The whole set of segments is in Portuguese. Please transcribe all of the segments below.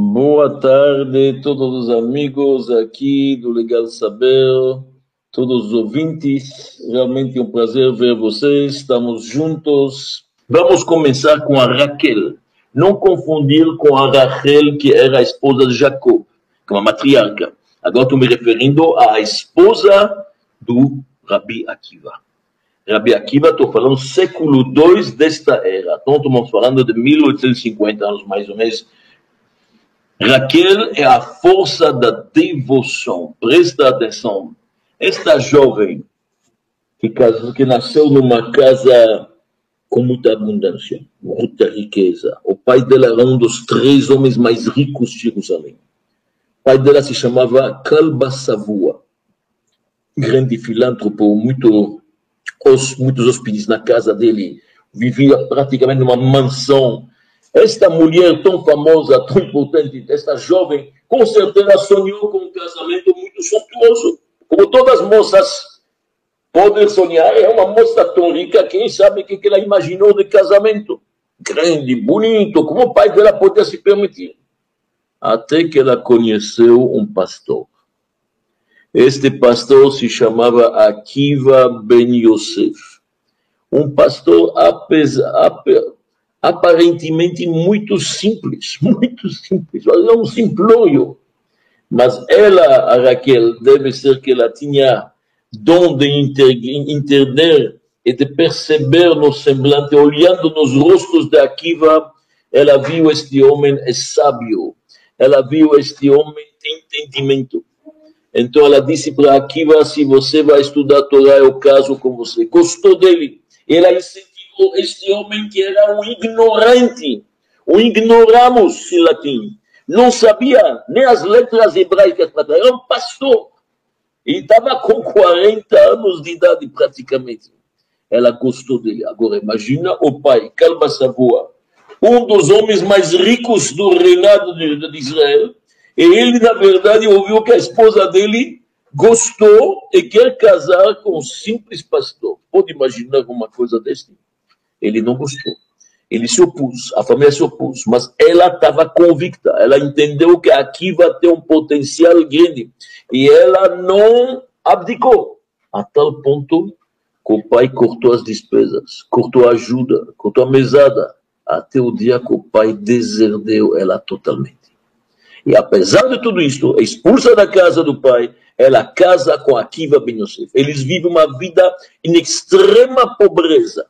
Boa tarde, todos os amigos aqui do Legal Saber, todos os ouvintes. Realmente é um prazer ver vocês. Estamos juntos. Vamos começar com a Raquel. Não confundir com a Rachel, que era a esposa de Jacob, que é uma matriarca. Agora estou me referindo à esposa do Rabi Akiva. Rabi Akiva, estou falando século II desta era. Então, estamos falando de 1850 anos, mais ou menos. Raquel é a força da devoção. Presta atenção. Esta jovem que, que nasceu numa casa com muita abundância, muita riqueza. O pai dela era um dos três homens mais ricos de Jerusalém. O pai dela se chamava Kalba Savua, grande filântropo, muito, muitos hóspedes na casa dele, vivia praticamente numa mansão. Esta mulher tão famosa, tão importante, esta jovem, com certeza sonhou com um casamento muito suntuoso, como todas as moças Poder sonhar é uma moça tão rica, quem sabe o que ela imaginou de casamento. Grande, bonito, como o pai dela podia se permitir. Até que ela conheceu um pastor. Este pastor se chamava Akiva Ben Yosef. Um pastor apesar, aparentemente muito simples, muito simples, é um simplório. Mas ela, a Raquel, deve ser que ela tinha dom de entender e de perceber no semblante, olhando nos rostos de Akiva, ela viu este homem é sábio, ela viu este homem tem entendimento. Então ela disse para Akiva: se você vai estudar Torá, eu caso com você. Gostou dele. Ela incentivou este homem que era um ignorante, um ignoramos em latim. Não sabia nem as letras hebraicas, era um pastor e estava com 40 anos de idade praticamente. Ela gostou dele. Agora imagina o pai, Calma Savoa, um dos homens mais ricos do reinado de, de Israel, e ele, na verdade, ouviu que a esposa dele gostou e quer casar com um simples pastor. Pode imaginar uma coisa desse? Ele não gostou. Ele se opôs, a família se opôs, mas ela estava convicta, ela entendeu que aqui vai ter um potencial grande e ela não abdicou, a tal ponto que o pai cortou as despesas, cortou a ajuda, cortou a mesada, até o dia que o pai deserdeu ela totalmente. E apesar de tudo isso, expulsa da casa do pai, ela casa com Akiva Ben Yosef. Eles vivem uma vida em extrema pobreza.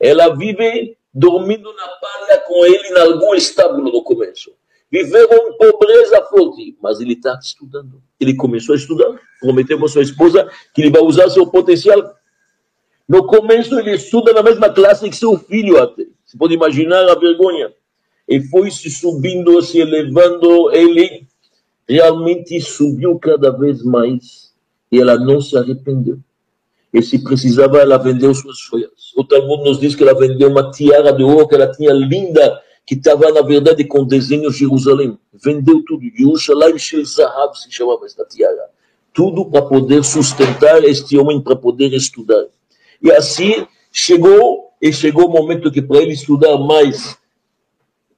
Ela vive dormindo na palha com ele em algum estábulo no começo. Viveram em pobreza forte, mas ele está estudando. Ele começou a estudar, prometeu para sua esposa que ele vai usar seu potencial. No começo ele estuda na mesma classe que seu filho até. Você pode imaginar a vergonha. E foi se subindo, se elevando, ele realmente subiu cada vez mais e ela não se arrependeu. E se precisava, ela vendeu suas joias. O Talmud nos diz que ela vendeu uma tiara de ouro que ela tinha linda, que estava, na verdade, com desenho de Jerusalém. Vendeu tudo. Yerushalayim Shel Zahab se chamava esta tiara. Tudo para poder sustentar este homem, para poder estudar. E assim chegou, e chegou o momento que para ele estudar mais,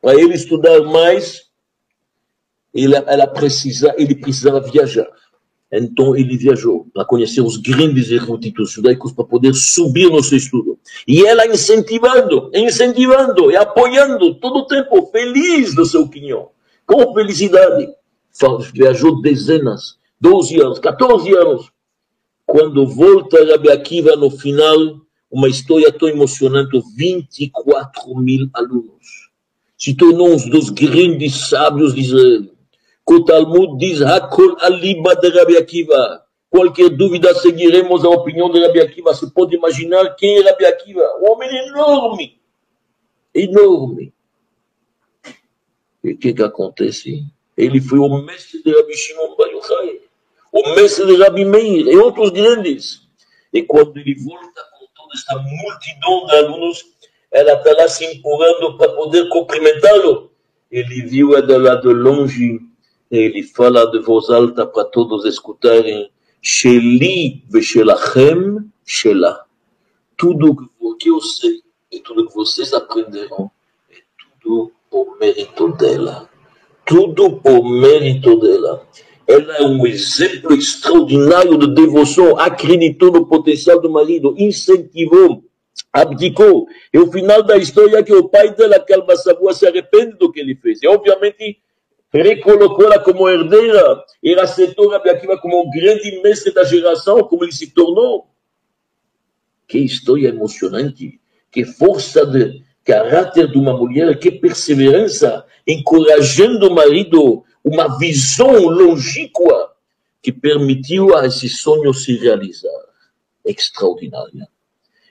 para ele estudar mais, ele, ela precisa, ele precisava viajar. Então ele viajou para conhecer os grandes eruditos judaicos para poder subir no seu estudo. E ela incentivando, incentivando e apoiando todo o tempo, feliz do seu quinhão, com felicidade. Viajou dezenas, 12 anos, 14 anos. Quando volta Rabi Akiva no final, uma história tão emocionante, 24 mil alunos. Se tornou um dos grandes sábios de Israel o Talmud diz Hakol Aliba de Rabi Akiva. Qualquer dúvida, seguiremos a opinião de Rabi Akiva. Você pode imaginar quem é Rabi Akiva? Um homem enorme. Enorme. E o que, que acontece? Ele foi o mestre de Rabi Shimon Yochai, o mestre de Rabi Meir e outros grandes. E quando ele volta com toda esta multidão de alunos, ela está lá se empurrando para poder cumprimentá-lo. Ele viu ela de longe ele fala de voz alta para todos escutarem, Sheli veshelachem shelah. Tudo que eu sei e tudo que vocês aprenderão é tudo por mérito dela. tudo por mérito dela. Ela é um exemplo extraordinário de devoção, acreditou no potencial do marido, incentivou, abdicou. E o final da história é que o pai dela, Calma Savua, se arrepende do que ele fez. E obviamente recolocou-la como herdeira e aceitou Rabi Akiva como um grande mestre da geração, como ele se tornou. Que história emocionante, que força de caráter de uma mulher, que perseverança, encorajando o marido, uma visão longínqua que permitiu a esse sonho se realizar. Extraordinária.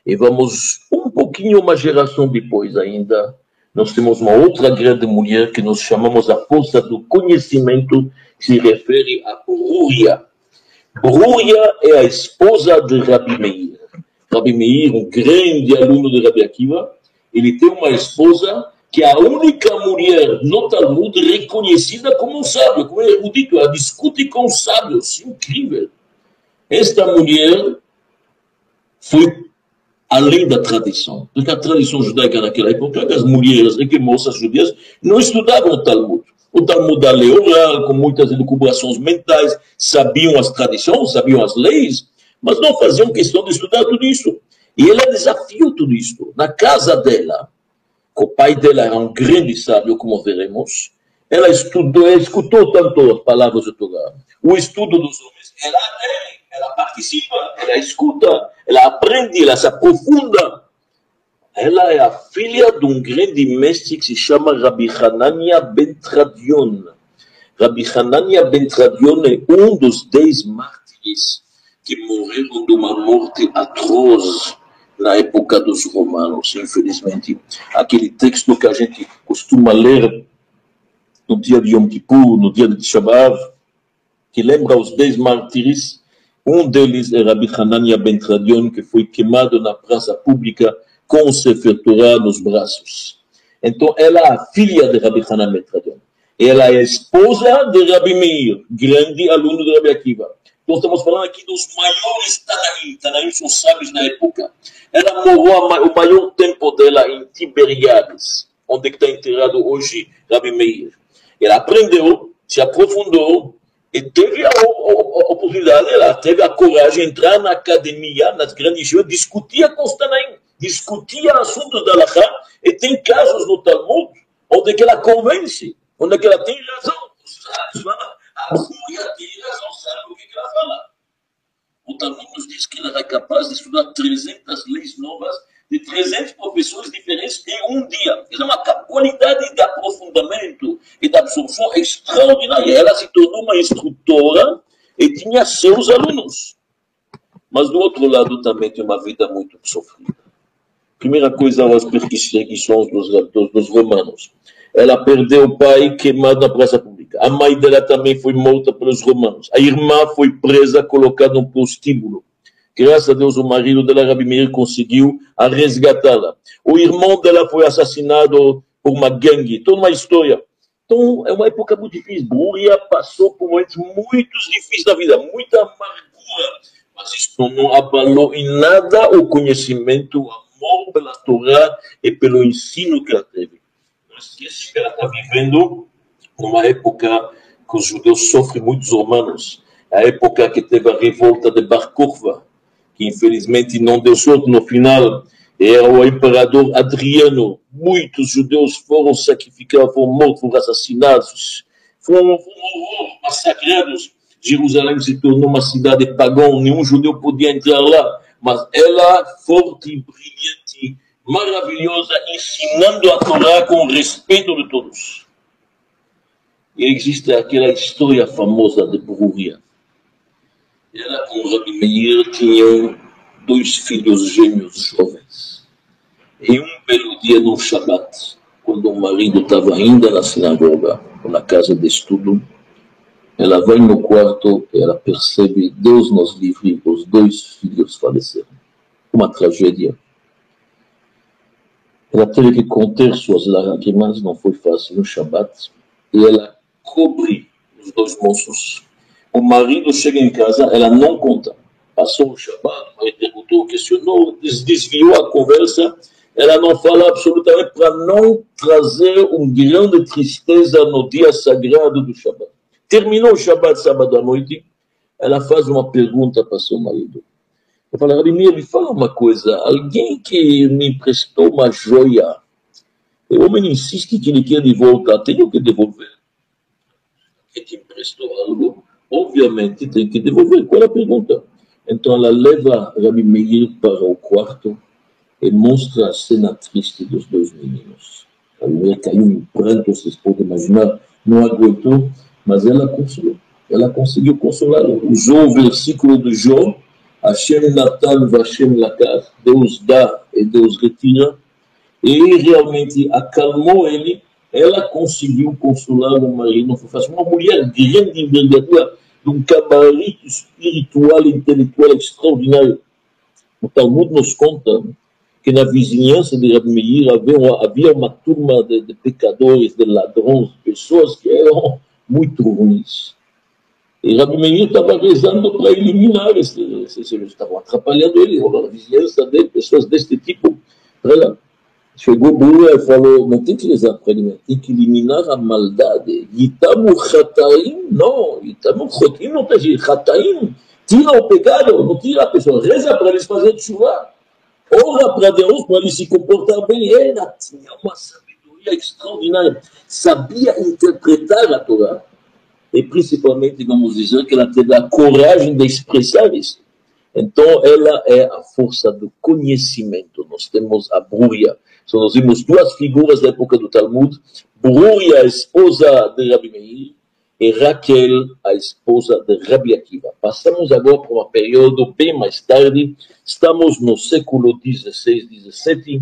E vamos um pouquinho uma geração depois ainda, nós temos uma outra grande mulher que nós chamamos a força do conhecimento, que se refere a Brúria. Brúria é a esposa de Rabi Meir. Rabi Meir, um grande aluno de Rabi Akiva, ele tem uma esposa que é a única mulher no Talmud reconhecida como um sábio, como erudito, ela discute com sábios, incrível. Esta mulher foi além da tradição, porque a tradição judaica naquela época, as mulheres e moças judias não estudavam o Talmud. O Talmud da lei oral, com muitas elucubrações mentais, sabiam as tradições, sabiam as leis, mas não faziam questão de estudar tudo isso. E ela desafiou tudo isso. Na casa dela, o pai dela era um grande sábio, como veremos, ela estudou, escutou tanto as palavras do Torá, o estudo dos homens, ela adere, ela participa, ela escuta, ela aprende, ela se aprofunda. Ela é a filha de um grande mestre que se chama Rabbi Hanania Ben Tradion. Rabbi Hanania Ben Tradion é um dos dez mártires que morreram de uma morte atroz na época dos romanos, infelizmente. Aquele texto que a gente costuma ler no dia de Yom Kippur, no dia de Shabbat, que lembra os dez mártires. Um deles é Rabbi Hanania Ben Tradion, que foi queimado na praça pública com o Sefer Torah nos braços. Então, ela é a filha de Rabbi Hanania Ben Tradion. Ela é a esposa de Rabbi Meir, grande aluno de Rabbi Akiva. Então, estamos falando aqui dos maiores Tanaim. Tanaim são sábios da época. Ela morou o maior tempo dela em Tiberiades, onde está enterrado hoje Rabi Meir. Ela aprendeu, se aprofundou e teve a, oportunidade, ela teve a coragem de entrar na academia, nas grandes escolas, discutia com os Tanaim, discutia assuntos da Laha, e tem casos no Talmud onde que ela convence, onde que ela tem razão. A Rúia tem razão, sabe o que ela fala. O Talmud nos diz que ela era capaz de estudar 300 leis novas de 300 professores diferentes em um dia. Isso é uma qualidade de aprofundamento e de absorção extraordinária. Ela se tornou uma instrutora e tinha seus alunos. Mas do outro lado também tem uma vida muito sofrida. Primeira coisa, as perseguições dos, dos, dos romanos. Ela perdeu o pai queimado na praça pública. A mãe dela também foi morta pelos romanos. A irmã foi presa, colocada num prostíbulo. Graças a Deus, o marido dela, Rabi Meir, conseguiu resgatá-la. O irmão dela foi assassinado por uma gangue. Toda uma história. Então, é uma época muito difícil. Brúria passou por momentos muito difíceis da vida, muita amargura. Mas isso não abalou em nada o conhecimento, o amor pela Torá e pelo ensino que ela teve esquece que ela está vivendo numa época que os judeus sofrem muitos romanos. A época que teve a revolta de Bar Kokhba, que infelizmente não deu sorte no final, era o imperador Adriano. Muitos judeus foram sacrificados, foram mortos, foram assassinados, foram, foram massacrados. Jerusalém se tornou uma cidade pagã, nenhum judeu podia entrar lá, mas ela, forte brilhante, maravilhosa, ensinando a Torá com respeito de todos. E existe aquela história famosa de Brúria. Ela com Rabi Meir tinham dois filhos gêmeos jovens. E um belo dia no Shabat, quando o marido estava ainda na sinagoga, ou na casa de estudo, ela vai no quarto e ela percebe, Deus nos livre, os dois filhos faleceram. Uma tragédia ela teve que conter suas lágrimas, não foi fácil no Shabat, e ela cobre os dois moços. O marido chega em casa, ela não conta. Passou o Shabat, marido perguntou, questionou, desviou a conversa, ela não fala absolutamente para não trazer um grande tristeza no dia sagrado do Shabat. Terminou o Shabat sábado à noite, ela faz uma pergunta para seu marido. Eu falo, Rabi me fala uma coisa, alguém que me emprestou uma joia, o homem insiste que ele quer de volta, tenho que devolver. Quem te emprestou algo, obviamente tem que devolver. Qual é a pergunta? Então ela leva Rabi Meir para o quarto, e mostra a cena triste dos dois meninos. A mulher caiu em pranto, vocês podem imaginar, não aguentou, mas ela consolou. Ela conseguiu consolá-lo. Usou o versículo do Jó, Hashem Natan Vashem Lakar, Deus dá e Deus retira, e realmente acalmou ele, ela conseguiu consolar o marido. Uma mulher grande envergadura, de um cabarito espiritual intelectual extraordinário. O Talmud nos conta que na vizinhança de Rabi havia havia uma turma de, de, pecadores, de ladrões, pessoas que eram muito ruins. E Rabi estava rezando para eliminar esses, esses, estavam atrapalhando ele, a vizinhança dele, pessoas deste tipo. Ela chegou Bula e falou, não tem que rezar para ele, tem que eliminar a maldade. Yitamu chataim, não, Yitamu chotim, não tem chataim, tira o pecado, não tira a pessoa, reza para eles fazerem chuva. Ora para Deus, para ele se comportar bem. Ela tinha uma sabedoria extraordinária. Sabia interpretar a Torá. E principalmente, vamos dizer, que ela teve a coragem de expressar isso. Então, ela é a força do conhecimento. Nós temos a Bruria. Então, nós vimos duas figuras da época do Talmud. Bruria, esposa de Rabi Meir, e Raquel, a esposa de Rabi Akiva. Passamos agora para um período bem mais tarde, estamos no século XVI, XVII,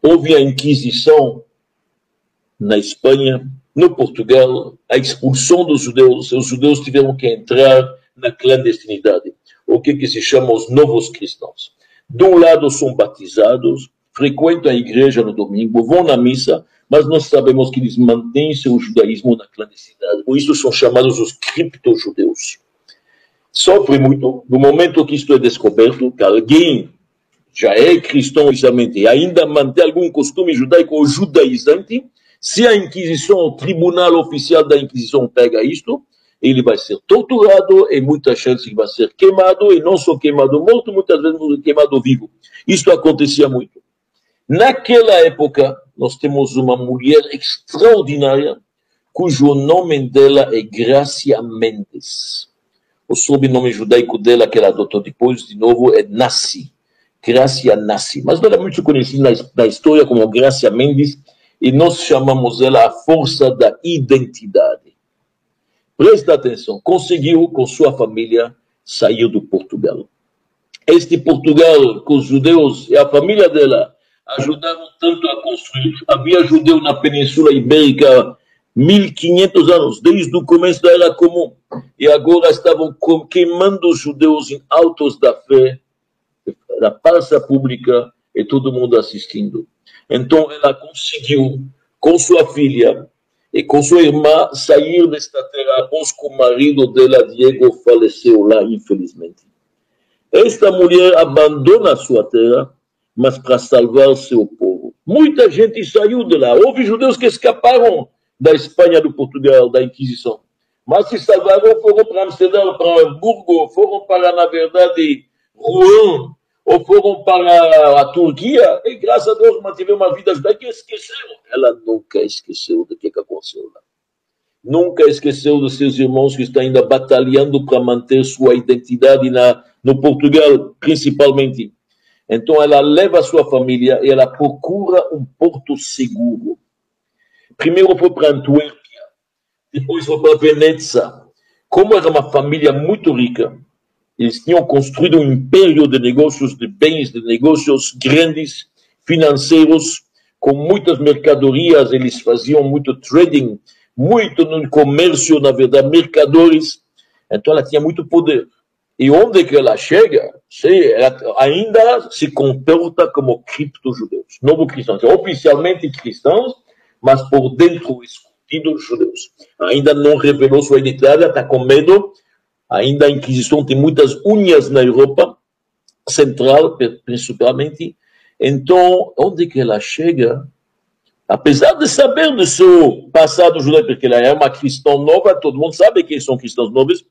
houve a Inquisição na Espanha, no Portugal, a expulsão dos judeus, os judeus tiveram que entrar na clandestinidade, o que, que se chama os novos cristãos. De um lado são batizados, frequentam a igreja no domingo, vão na missa, mas nós sabemos que eles mantêm seu judaísmo na clandestinidade. Por isso são chamados os cripto-judeus. Sofre muito no momento que isto é descoberto, que alguém já é cristão oficialmente e ainda mantém algum costume judaico ou judaizante, se a Inquisição, o tribunal oficial da Inquisição pega isto, ele vai ser torturado e muitas chances que vai ser queimado, e não só queimado morto, muitas vezes queimado vivo. Isso acontecia muito. Naquela época, nós temos uma mulher extraordinária, cujo nome dela é Gracia Mendes. O sobrenome judaico dela, que ela adotou depois, de novo, é Nassi. Gracia Nassi. Mas não é muito conhecida na história como Gracia Mendes, e nós chamamos ela a força da identidade. Presta atenção, conseguiu com sua família sair do Portugal. Este Portugal, com os judeus e a família dela, ajudaram tanto a construir. Havia judeu na Península Ibérica 1500 anos, desde o começo da Era Comum, e agora estavam queimando os judeus em altos da fé, da praça pública, e todo mundo assistindo. Então ela conseguiu, com sua filha e com sua irmã, sair desta terra após que o marido dela, Diego, faleceu lá, infelizmente. Esta mulher abandona sua terra mas para salvar seu povo. Muita gente saiu de lá. Houve judeus que escaparam da Espanha, do Portugal, da Inquisição. Mas se salvaram, foram para Amsterdã, para Hamburgo, foram para, na verdade, Rouen, ou foram para a Turquia, e graças a Deus mantiveram uma vida judaica e esqueceram. Ela nunca esqueceu do que, que aconteceu lá. Nunca esqueceu dos seus irmãos que estão ainda batalhando para manter sua identidade na, no Portugal, principalmente. Então ela leva a sua família e ela procura um porto seguro. Primeiro foi para Antuérpia, depois foi para Veneza. Como era uma família muito rica, eles tinham construído um império de negócios, de bens, de negócios grandes, financeiros, com muitas mercadorias, eles faziam muito trading, muito no comércio, na verdade, mercadores. Então ela tinha muito poder. E onde que ela chega, ela ainda se comporta como cripto-judeus, novo cristãos. Oficialmente cristãos, mas por dentro escondidos judeus. Ainda não revelou sua identidade, está com medo. Ainda a Inquisição tem muitas unhas na Europa Central, principalmente. Então, onde que ela chega, apesar de saber do seu passado judaico, porque ela é uma cristã nova, todo mundo sabe que são cristãos novos,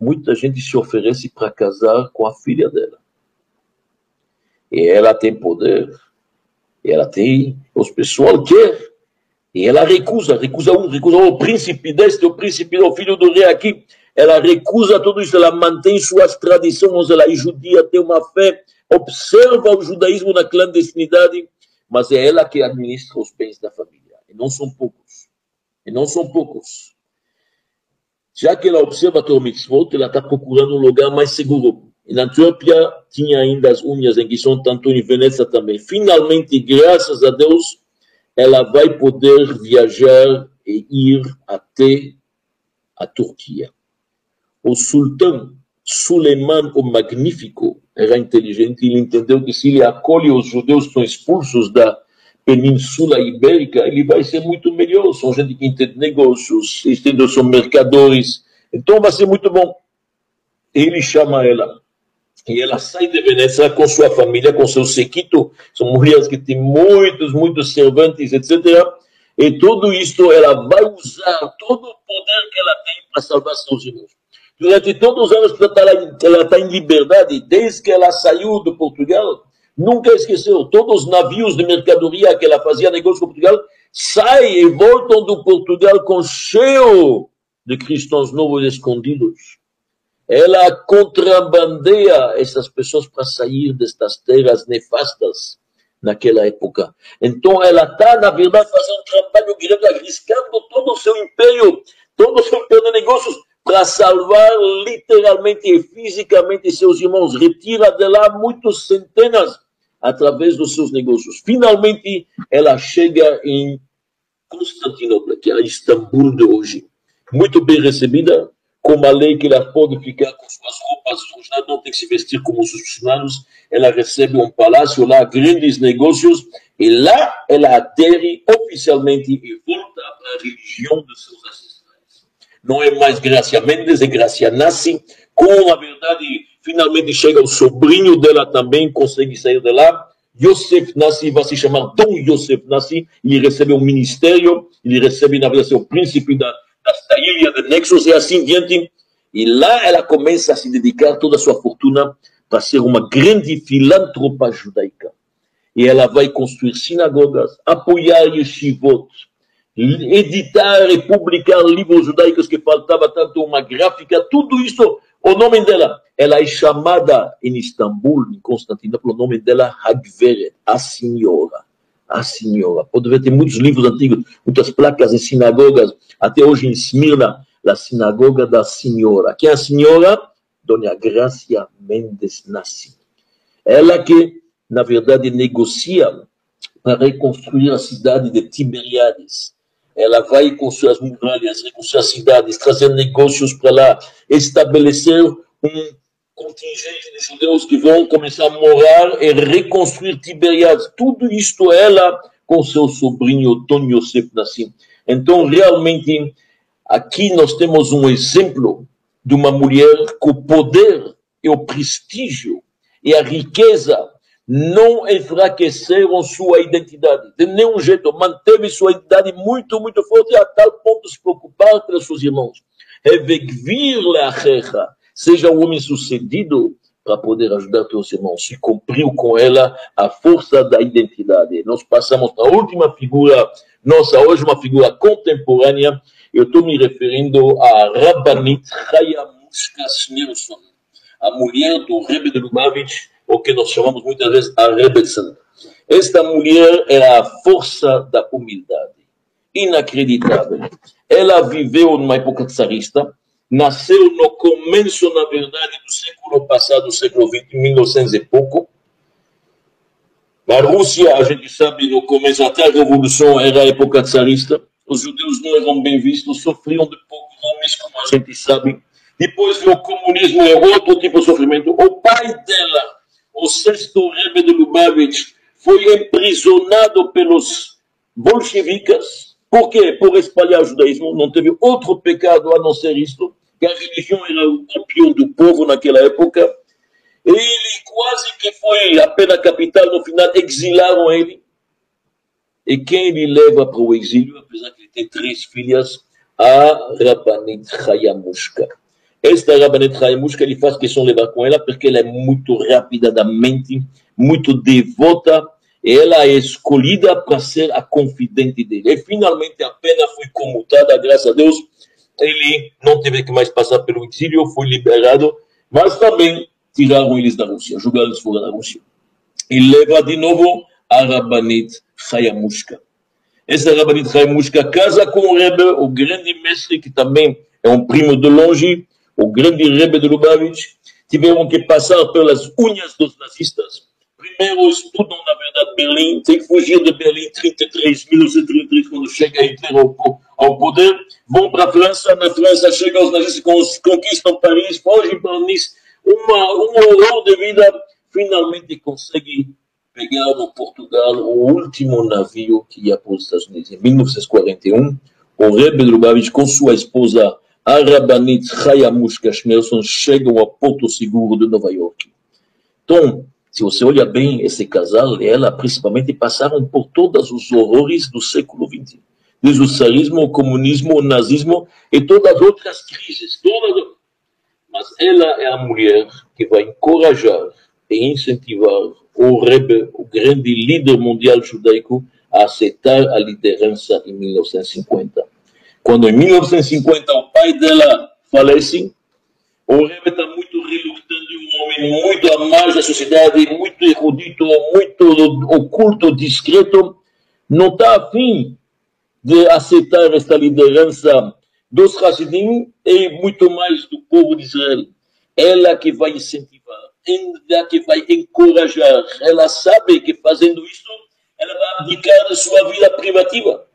muita gente se oferece para casar com a filha dela. E ela tem poder, e ela tem, os pessoal quer, e ela recusa, recusa um, recusa o príncipe deste, o príncipe do filho do rei aqui, ela recusa tudo isso, ela mantém suas tradições, ela é judia, tem uma fé, observa o judaísmo na clandestinidade, mas é ela que administra os bens da família, e não são poucos, e não são poucos. Já que ela observa o mitzvot, ela está procurando um lugar mais seguro. E na Etiópia tinha ainda as unhas em São Antônio e Veneza também. Finalmente, graças a Deus, ela vai poder viajar e ir até a Turquia. O sultão Suleiman o Magnífico era inteligente e ele entendeu que se ele acolhe os judeus que são expulsos da Península Ibérica, ele vai ser muito melhor. São gente que entende negócios, entende, são mercadores. Então vai ser muito bom. Ele chama ela. E ela sai de Veneza com sua família, com seu sequito. São mulheres que têm muitos, muitos servantes, etc. E tudo isso ela vai usar todo o poder que ela tem para salvar seus irmãos. Durante todos os anos que ela está em liberdade, desde que ela saiu do Portugal, nunca esqueceu. Todos os navios de mercadoria que ela fazia negócio com Portugal saem e voltam do Portugal com cheio de cristãos novos escondidos. Ela contrabandeia essas pessoas para sair destas terras nefastas naquela época. Então ela está, na verdade, fazendo um trabalho grande, arriscando todo o seu império, todo o seu império de negócios para salvar literalmente e fisicamente seus irmãos. Retira de lá muitas centenas através dos seus negócios. Finalmente, ela chega em Constantinopla, que é a Istambul de hoje. Muito bem recebida, com uma lei que ela pode ficar com suas roupas, não tem que se vestir como os muçulmanos. Ela recebe um palácio lá, grandes negócios, e lá ela adere oficialmente e volta a religião de seus ancestrais. Não é mais Gracia Mendes, é Gracia Nassi, com a verdade Finalmente chega o sobrinho dela também, consegue sair de lá. Yosef Nassi vai se chamar Dom Yosef Nassi, ele recebe um ministério, ele recebe, na verdade, o príncipe da, da ilha de Nexus e assim diante. E lá ela começa a se dedicar toda a sua fortuna para ser uma grande filântropa judaica. E ela vai construir sinagogas, apoiar yeshivot, editar e publicar livros judaicos que faltava tanto uma gráfica, tudo isso o nome dela, ela é chamada em Istambul, em Constantinopla, o nome dela Hagveret, a senhora. A senhora. Pode ver, tem muitos livros antigos, muitas placas em sinagogas, até hoje em Esmirna, a sinagoga da senhora. Quem é a senhora? Dona Gracia Mendes Nassi. Ela que, na verdade, negocia para reconstruir a cidade de Tiberiades ela vai construir as muralhas, reconstruir as cidades, trazer negócios para lá, estabelecer um contingente de judeus que vão começar a morar e reconstruir Tiberiades. Tudo isto ela com seu sobrinho Tony Yosef Nassim. Então, realmente, aqui nós temos um exemplo de uma mulher com o poder e o prestígio e a riqueza não enfraqueceram sua identidade, de nenhum jeito, manteve sua identidade muito, muito forte, a tal ponto de se preocupar pelos seus irmãos. Revegvir leachecha, seja um homem sucedido para poder ajudar seus irmãos. Se cumpriu com ela a força da identidade. Nós passamos para a última figura nossa, hoje uma figura contemporânea, eu estou me referindo a Rabbanit Chaya Muskas Nilsson, a mulher do Rebbe de Lubavitch, o que nós chamamos muitas vezes a Rebelson. Esta mulher era a força da humildade, inacreditável. Ela viveu numa época tsarista, nasceu no começo, na verdade, do século passado, século XX, 1900 e pouco. Na Rússia, a gente sabe, no começo, até a Revolução era a época tsarista. Os judeus não eram bem vistos, sofriam de poucos homens, como a gente sabe. Depois o comunismo, é outro tipo de sofrimento. O pai dela o sexto Rebbe de Lubavitch foi emprisionado pelos bolcheviques. Por quê? Por espalhar o judaísmo. Não teve outro pecado a não ser isto, que a religião era o opio do povo naquela época. Ele quase que foi a pena capital, no final exilaram ele. E quem ele leva para o exílio, apesar que ele tem três filhas, a Rabanit Hayamushka. Esta Rabanit Hayamushka, ele faz questão de levar com ela porque ela é muito rápida da mente, muito devota, e ela é escolhida para ser a confidente dele. E finalmente a pena foi comutada, graças a Deus, ele não teve que mais passar pelo exílio, foi liberado, mas também tiraram eles da Rússia, jogaram eles fora da Rússia. E leva de novo a Rabanit Hayamushka. Essa Rabanit Hayamushka casa com o Rebbe, o grande mestre, que também é um primo de longe, o grande Rebbe de Lubavitch. Tiveram que passar pelas unhas dos nazistas. Primeiro estudam, na verdade, Berlim, tem que fugir de Berlim 33, 1933, quando chega Hitler ao, ao poder. Vão para a França, na França chegam os nazistas, conquistam Paris, fogem para Nice, uma, um horror de vida, finalmente consegue pegar no Portugal o último navio que ia para os Estados Unidos. Em 1941, o Rebbe Lubavitch com sua esposa Arabanit Hayamushka Schneerson chegam ao Porto Seguro de Nova York. Então, se você olha bem esse casal e ela, principalmente, passaram por todos os horrores do século XX. Desde o o comunismo, o nazismo e todas as outras crises. Todas... Mas ela é a mulher que vai encorajar e incentivar o Rebbe, o grande líder mundial judaico, a aceitar a liderança em 1950. Quando em 1950 o pai dela falece, o Rebbe está muito relutante, um homem muito amado da sociedade, muito erudito, muito oculto, discreto, não está afim de aceitar esta liderança dos Hasidim e muito mais do povo de Israel. Ela que vai incentivar, ela que vai encorajar. Ela sabe que fazendo isso, ela vai abdicar da sua vida privativa.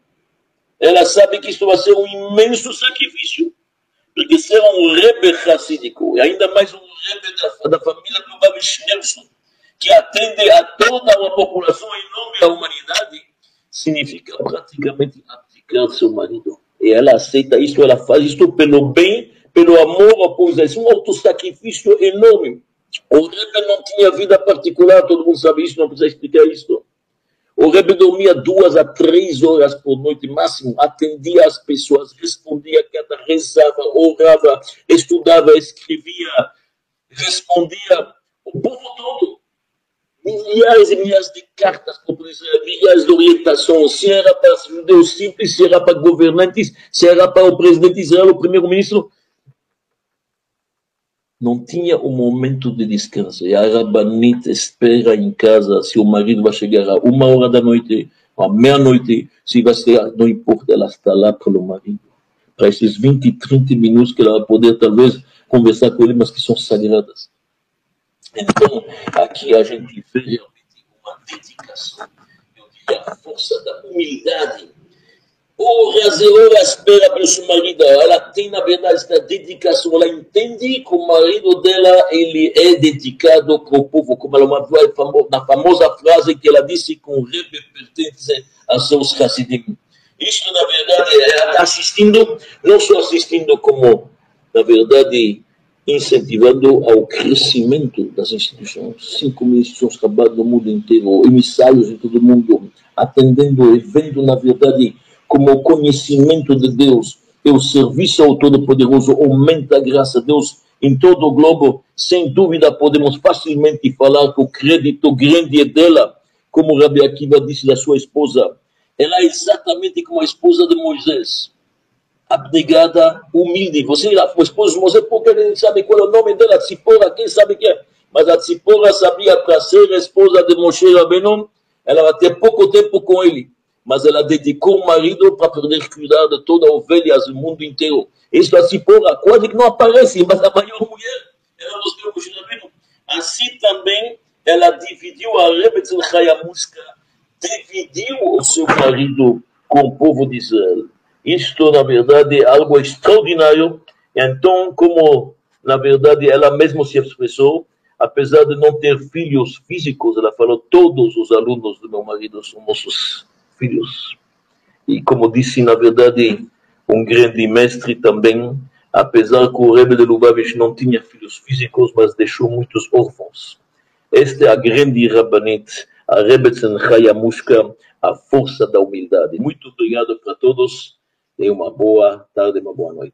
Ela sabe que isso vai ser um imenso sacrifício. Porque ser um rebe racídico, e ainda mais um rebe da, da família do Babi Nelson, que atende a toda uma população em nome da humanidade, significa praticamente abdicar seu marido. E ela aceita isso, ela faz isso pelo bem, pelo amor povo. É um autossacrifício enorme. O Rebbe não tinha vida particular, todo mundo sabe isso, não precisa explicar isso. O Rebbe dormia duas a três horas por noite máximo, atendia as pessoas, respondia cada, rezava, orava, estudava, escrevia, respondia. O povo todo. Milhares e milhares de cartas milhares de orientações, se era para judeus simples, se era para governantes, se era para o presidente de Israel, o primeiro-ministro, não tinha um momento de descanso. E a Rabanita espera em casa se o marido vai chegar a uma hora da noite, à meia-noite, se vai chegar, não importa, ela está lá pelo marido. Para esses 20, 30 minutos que ela vai poder talvez conversar com ele, mas que são sagradas. Então, aqui a gente vê realmente uma dedicação, eu diria, a força da humildade o Razeora espera pelo seu marido. Ela tem, na verdade, esta dedicação. Ela entende que o marido dela ele é dedicado para o povo. Como ela uma na famosa frase que ela disse que o Rebbe pertence a seus Hassidim. Isso, na verdade, ela está assistindo, não só assistindo, como, na verdade, incentivando ao crescimento das instituições. Cinco mil instituições acabadas no mundo inteiro, emissários em todo mundo, atendendo e vendo, na verdade, como o conhecimento de Deus e o serviço ao Todo-Poderoso aumenta a graça de Deus em todo o globo, sem dúvida podemos facilmente falar que o crédito grande é dela, como Rabi Akiva disse da sua esposa. Ela é exatamente como a esposa de Moisés, abnegada, humilde. Você irá a esposa de Moisés porque ele sabe qual é o nome dela, Tzipora, quem sabe que é? Mas a Tzipora sabia para ser a esposa de Moshe Rabbeinu, ela vai ter pouco tempo com ele mas ela dedicou o marido para poder cuidar de toda a ovelhas do mundo inteiro. Isso assim, porra, quase que não aparece, mas a maior mulher mostrou o juramento. Assim também ela dividiu a Rebetzel Hayamushka, dividiu o seu marido com o povo de Israel. Isto, na verdade, é algo extraordinário. Então, como, na verdade, ela mesma se expressou, apesar de não ter filhos físicos, ela falou: todos os alunos do meu marido são nossos filhos. E como disse, na verdade, um grande mestre também, apesar que o Rebbe de Lubavitch não tinha filhos físicos, mas deixou muitos órfãos. Esta é a grande Rabbanit, a Rebbetzin Chayamushka, a força da humildade. Muito obrigado para todos e uma boa tarde, uma boa noite.